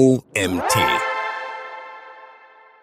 OMT.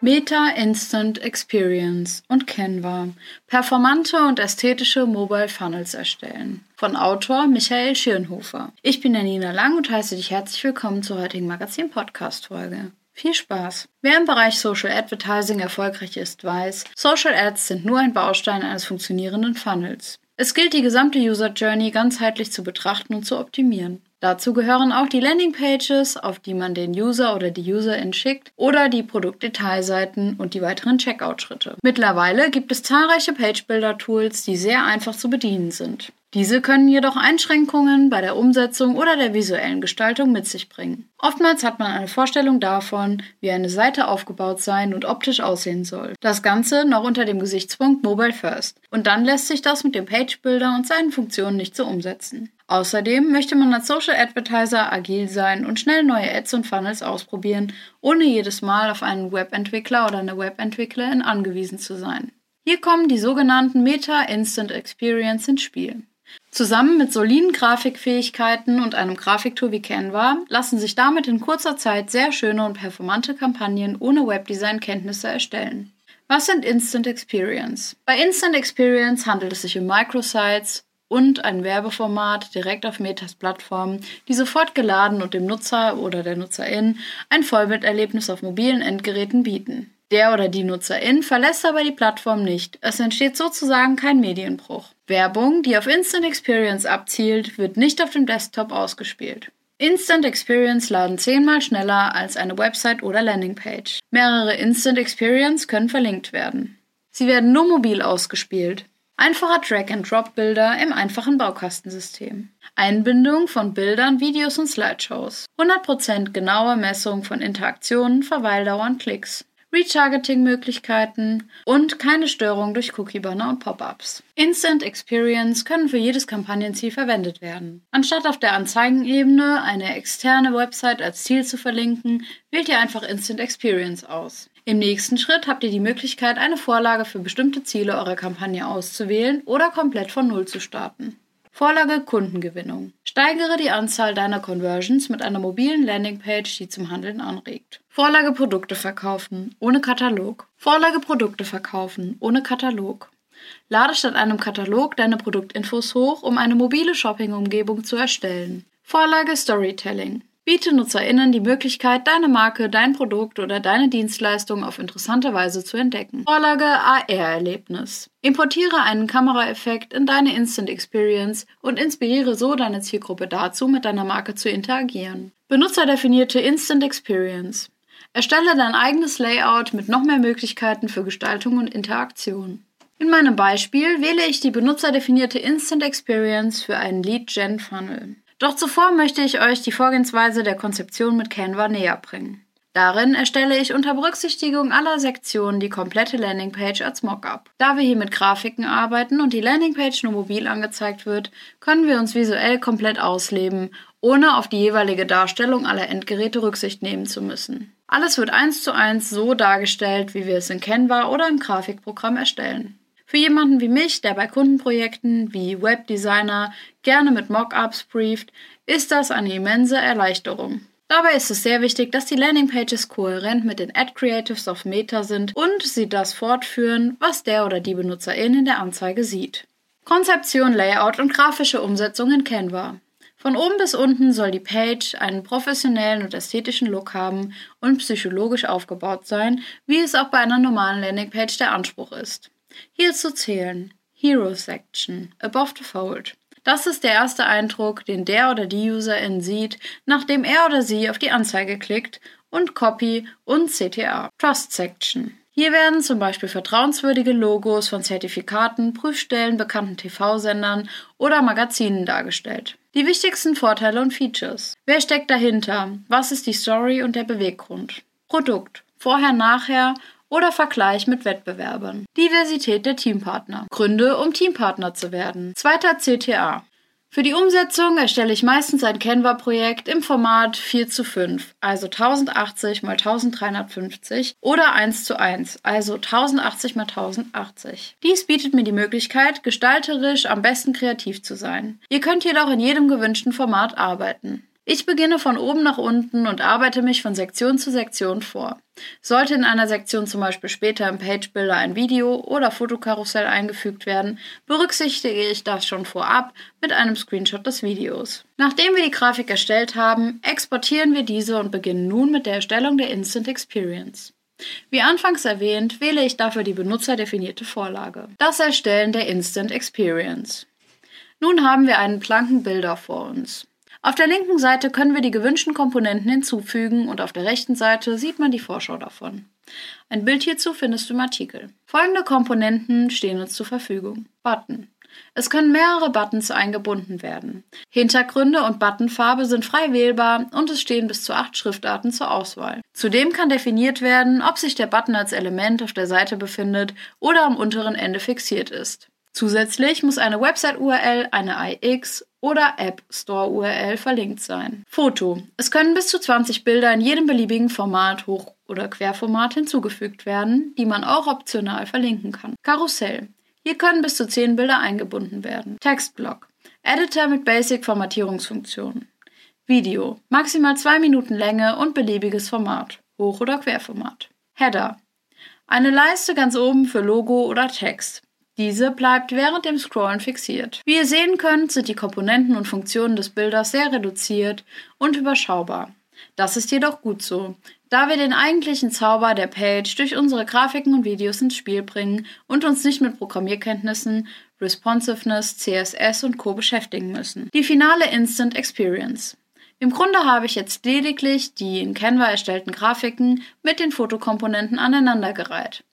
Meta Instant Experience und Canva. Performante und ästhetische Mobile Funnels erstellen. Von Autor Michael Schirnhofer. Ich bin Janina Lang und heiße dich herzlich willkommen zur heutigen Magazin-Podcast-Folge. Viel Spaß! Wer im Bereich Social Advertising erfolgreich ist, weiß, Social Ads sind nur ein Baustein eines funktionierenden Funnels. Es gilt, die gesamte User Journey ganzheitlich zu betrachten und zu optimieren. Dazu gehören auch die Landingpages, auf die man den User oder die Userin schickt, oder die Produktdetailseiten und die weiteren Checkout-Schritte. Mittlerweile gibt es zahlreiche Page-Builder-Tools, die sehr einfach zu bedienen sind. Diese können jedoch Einschränkungen bei der Umsetzung oder der visuellen Gestaltung mit sich bringen. Oftmals hat man eine Vorstellung davon, wie eine Seite aufgebaut sein und optisch aussehen soll. Das Ganze noch unter dem Gesichtspunkt Mobile First. Und dann lässt sich das mit dem Page Builder und seinen Funktionen nicht so umsetzen. Außerdem möchte man als Social Advertiser agil sein und schnell neue Ads und Funnels ausprobieren, ohne jedes Mal auf einen Webentwickler oder eine Webentwicklerin angewiesen zu sein. Hier kommen die sogenannten Meta Instant Experience ins Spiel. Zusammen mit soliden Grafikfähigkeiten und einem Grafiktool wie Canva lassen sich damit in kurzer Zeit sehr schöne und performante Kampagnen ohne Webdesign-Kenntnisse erstellen. Was sind Instant Experience? Bei Instant Experience handelt es sich um Microsites, und ein Werbeformat direkt auf Metas Plattform, die sofort geladen und dem Nutzer oder der Nutzerin ein Vollbilderlebnis auf mobilen Endgeräten bieten. Der oder die Nutzerin verlässt aber die Plattform nicht. Es entsteht sozusagen kein Medienbruch. Werbung, die auf Instant Experience abzielt, wird nicht auf dem Desktop ausgespielt. Instant Experience laden zehnmal schneller als eine Website oder Landingpage. Mehrere Instant Experience können verlinkt werden. Sie werden nur mobil ausgespielt. Einfacher Drag-and-Drop-Bilder im einfachen Baukastensystem. Einbindung von Bildern, Videos und Slideshows. 100% genaue Messung von Interaktionen, Verweildauer und Klicks. Retargeting-Möglichkeiten und keine Störung durch Cookie-Banner und Pop-ups. Instant Experience können für jedes Kampagnenziel verwendet werden. Anstatt auf der Anzeigenebene eine externe Website als Ziel zu verlinken, wählt ihr einfach Instant Experience aus. Im nächsten Schritt habt ihr die Möglichkeit, eine Vorlage für bestimmte Ziele eurer Kampagne auszuwählen oder komplett von Null zu starten. Vorlage Kundengewinnung. Steigere die Anzahl deiner Conversions mit einer mobilen Landingpage, die zum Handeln anregt. Vorlage Produkte verkaufen, ohne Katalog. Vorlage Produkte verkaufen, ohne Katalog. Lade statt einem Katalog deine Produktinfos hoch, um eine mobile Shopping-Umgebung zu erstellen. Vorlage Storytelling. Biete NutzerInnen die Möglichkeit, deine Marke, dein Produkt oder deine Dienstleistung auf interessante Weise zu entdecken. Vorlage AR-Erlebnis. Importiere einen Kameraeffekt in deine Instant Experience und inspiriere so deine Zielgruppe dazu, mit deiner Marke zu interagieren. Benutzerdefinierte Instant Experience. Erstelle dein eigenes Layout mit noch mehr Möglichkeiten für Gestaltung und Interaktion. In meinem Beispiel wähle ich die benutzerdefinierte Instant Experience für einen Lead Gen Funnel. Doch zuvor möchte ich euch die Vorgehensweise der Konzeption mit Canva näher bringen. Darin erstelle ich unter Berücksichtigung aller Sektionen die komplette Landingpage als Mockup. Da wir hier mit Grafiken arbeiten und die Landingpage nur mobil angezeigt wird, können wir uns visuell komplett ausleben, ohne auf die jeweilige Darstellung aller Endgeräte Rücksicht nehmen zu müssen. Alles wird eins zu eins so dargestellt, wie wir es in Canva oder im Grafikprogramm erstellen. Für jemanden wie mich, der bei Kundenprojekten wie Webdesigner gerne mit Mockups brieft, ist das eine immense Erleichterung. Dabei ist es sehr wichtig, dass die Landingpages kohärent mit den Ad Creatives auf Meta sind und sie das fortführen, was der oder die Benutzerin in der Anzeige sieht. Konzeption, Layout und grafische Umsetzung in Canva. Von oben bis unten soll die Page einen professionellen und ästhetischen Look haben und psychologisch aufgebaut sein, wie es auch bei einer normalen Landingpage der Anspruch ist. Hierzu zählen Hero Section, Above the Fold. Das ist der erste Eindruck, den der oder die Userin sieht, nachdem er oder sie auf die Anzeige klickt und Copy und CTA. Trust Section. Hier werden zum Beispiel vertrauenswürdige Logos von Zertifikaten, Prüfstellen, bekannten TV-Sendern oder Magazinen dargestellt. Die wichtigsten Vorteile und Features. Wer steckt dahinter? Was ist die Story und der Beweggrund? Produkt. Vorher, nachher oder Vergleich mit Wettbewerbern. Diversität der Teampartner. Gründe, um Teampartner zu werden. Zweiter CTA. Für die Umsetzung erstelle ich meistens ein Canva-Projekt im Format 4 zu 5, also 1080 x 1350 oder 1 zu 1, also 1080 x 1080. Dies bietet mir die Möglichkeit, gestalterisch am besten kreativ zu sein. Ihr könnt jedoch in jedem gewünschten Format arbeiten. Ich beginne von oben nach unten und arbeite mich von Sektion zu Sektion vor. Sollte in einer Sektion zum Beispiel später im Page Builder ein Video oder Fotokarussell eingefügt werden, berücksichtige ich das schon vorab mit einem Screenshot des Videos. Nachdem wir die Grafik erstellt haben, exportieren wir diese und beginnen nun mit der Erstellung der Instant Experience. Wie anfangs erwähnt, wähle ich dafür die benutzerdefinierte Vorlage. Das Erstellen der Instant Experience. Nun haben wir einen blanken Bilder vor uns. Auf der linken Seite können wir die gewünschten Komponenten hinzufügen und auf der rechten Seite sieht man die Vorschau davon. Ein Bild hierzu findest du im Artikel. Folgende Komponenten stehen uns zur Verfügung. Button. Es können mehrere Buttons eingebunden werden. Hintergründe und Buttonfarbe sind frei wählbar und es stehen bis zu acht Schriftarten zur Auswahl. Zudem kann definiert werden, ob sich der Button als Element auf der Seite befindet oder am unteren Ende fixiert ist. Zusätzlich muss eine Website-URL, eine IX oder App Store URL verlinkt sein. Foto. Es können bis zu 20 Bilder in jedem beliebigen Format, Hoch- oder Querformat hinzugefügt werden, die man auch optional verlinken kann. Karussell. Hier können bis zu 10 Bilder eingebunden werden. Textblock. Editor mit Basic-Formatierungsfunktionen. Video. Maximal 2 Minuten Länge und beliebiges Format. Hoch- oder Querformat. Header. Eine Leiste ganz oben für Logo oder Text. Diese bleibt während dem Scrollen fixiert. Wie ihr sehen könnt, sind die Komponenten und Funktionen des Bilders sehr reduziert und überschaubar. Das ist jedoch gut so, da wir den eigentlichen Zauber der Page durch unsere Grafiken und Videos ins Spiel bringen und uns nicht mit Programmierkenntnissen, Responsiveness, CSS und Co. beschäftigen müssen. Die finale Instant Experience. Im Grunde habe ich jetzt lediglich die in Canva erstellten Grafiken mit den Fotokomponenten aneinandergereiht.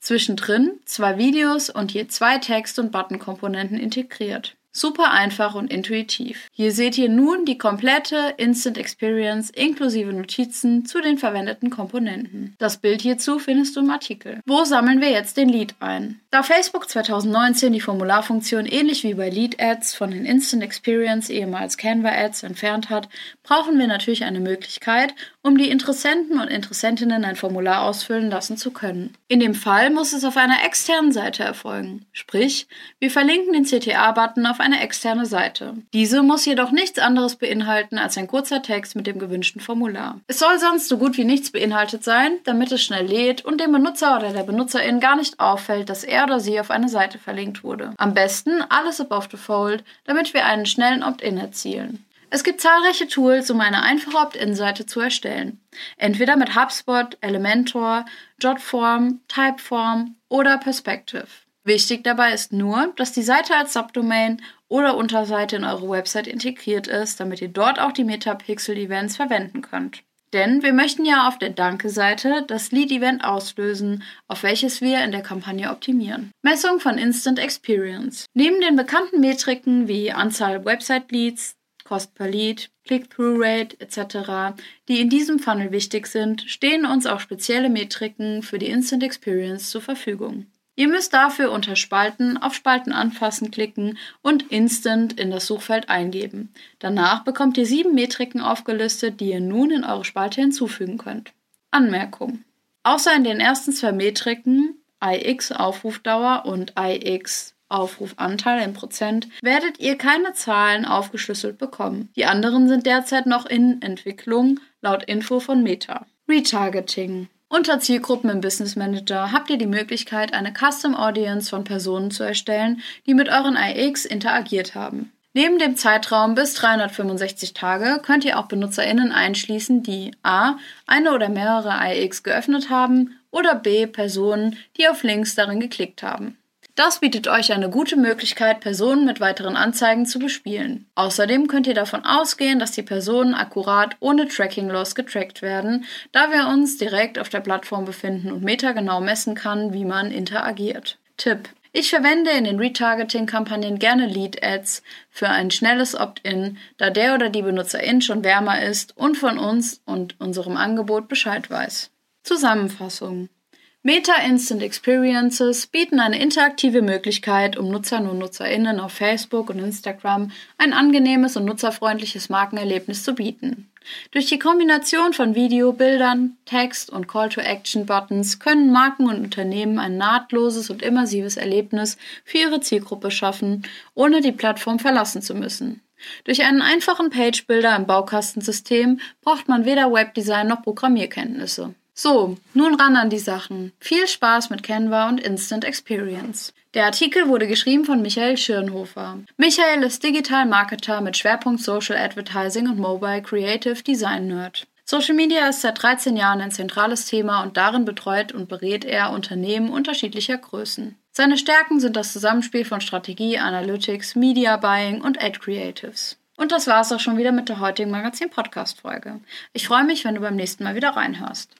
Zwischendrin zwei Videos und je zwei Text- und Button-Komponenten integriert. Super einfach und intuitiv. Hier seht ihr nun die komplette Instant Experience inklusive Notizen zu den verwendeten Komponenten. Das Bild hierzu findest du im Artikel. Wo sammeln wir jetzt den Lead ein? Da Facebook 2019 die Formularfunktion ähnlich wie bei Lead Ads von den Instant Experience ehemals Canva Ads entfernt hat, brauchen wir natürlich eine Möglichkeit, um die Interessenten und Interessentinnen ein Formular ausfüllen lassen zu können. In dem Fall muss es auf einer externen Seite erfolgen. Sprich, wir verlinken den CTA-Button auf eine externe Seite. Diese muss jedoch nichts anderes beinhalten als ein kurzer Text mit dem gewünschten Formular. Es soll sonst so gut wie nichts beinhaltet sein, damit es schnell lädt und dem Benutzer oder der Benutzerin gar nicht auffällt, dass er oder sie auf eine Seite verlinkt wurde. Am besten alles above the fold, damit wir einen schnellen Opt-in erzielen. Es gibt zahlreiche Tools, um eine einfache Opt-in-Seite zu erstellen. Entweder mit HubSpot, Elementor, Jotform, Typeform oder Perspective. Wichtig dabei ist nur, dass die Seite als Subdomain oder Unterseite in eure Website integriert ist, damit ihr dort auch die Metapixel-Events verwenden könnt. Denn wir möchten ja auf der Danke-Seite das Lead-Event auslösen, auf welches wir in der Kampagne optimieren. Messung von Instant Experience. Neben den bekannten Metriken wie Anzahl Website-Leads, Cost per Lead, Click-Through-Rate etc., die in diesem Funnel wichtig sind, stehen uns auch spezielle Metriken für die Instant Experience zur Verfügung. Ihr müsst dafür unter Spalten auf Spalten anfassen klicken und Instant in das Suchfeld eingeben. Danach bekommt ihr sieben Metriken aufgelistet, die ihr nun in eure Spalte hinzufügen könnt. Anmerkung. Außer in den ersten zwei Metriken, IX Aufrufdauer und IX Aufrufanteil in Prozent, werdet ihr keine Zahlen aufgeschlüsselt bekommen. Die anderen sind derzeit noch in Entwicklung, laut Info von Meta. Retargeting. Unter Zielgruppen im Business Manager habt ihr die Möglichkeit, eine Custom Audience von Personen zu erstellen, die mit euren IX interagiert haben. Neben dem Zeitraum bis 365 Tage könnt ihr auch BenutzerInnen einschließen, die a. eine oder mehrere IX geöffnet haben oder b. Personen, die auf Links darin geklickt haben. Das bietet euch eine gute Möglichkeit, Personen mit weiteren Anzeigen zu bespielen. Außerdem könnt ihr davon ausgehen, dass die Personen akkurat ohne Tracking-Loss getrackt werden, da wir uns direkt auf der Plattform befinden und Meta genau messen kann, wie man interagiert. Tipp. Ich verwende in den Retargeting-Kampagnen gerne Lead-Ads für ein schnelles Opt-in, da der oder die Benutzerin schon wärmer ist und von uns und unserem Angebot Bescheid weiß. Zusammenfassung. Meta Instant Experiences bieten eine interaktive Möglichkeit, um Nutzern und Nutzerinnen auf Facebook und Instagram ein angenehmes und nutzerfreundliches Markenerlebnis zu bieten. Durch die Kombination von Video, Bildern, Text und Call-to-Action-Buttons können Marken und Unternehmen ein nahtloses und immersives Erlebnis für ihre Zielgruppe schaffen, ohne die Plattform verlassen zu müssen. Durch einen einfachen Page-Builder im Baukastensystem braucht man weder Webdesign noch Programmierkenntnisse. So, nun ran an die Sachen. Viel Spaß mit Canva und Instant Experience. Der Artikel wurde geschrieben von Michael Schirnhofer. Michael ist Digital Marketer mit Schwerpunkt Social Advertising und Mobile Creative Design Nerd. Social Media ist seit 13 Jahren ein zentrales Thema und darin betreut und berät er Unternehmen unterschiedlicher Größen. Seine Stärken sind das Zusammenspiel von Strategie, Analytics, Media Buying und Ad Creatives. Und das war's auch schon wieder mit der heutigen Magazin-Podcast-Folge. Ich freue mich, wenn du beim nächsten Mal wieder reinhörst.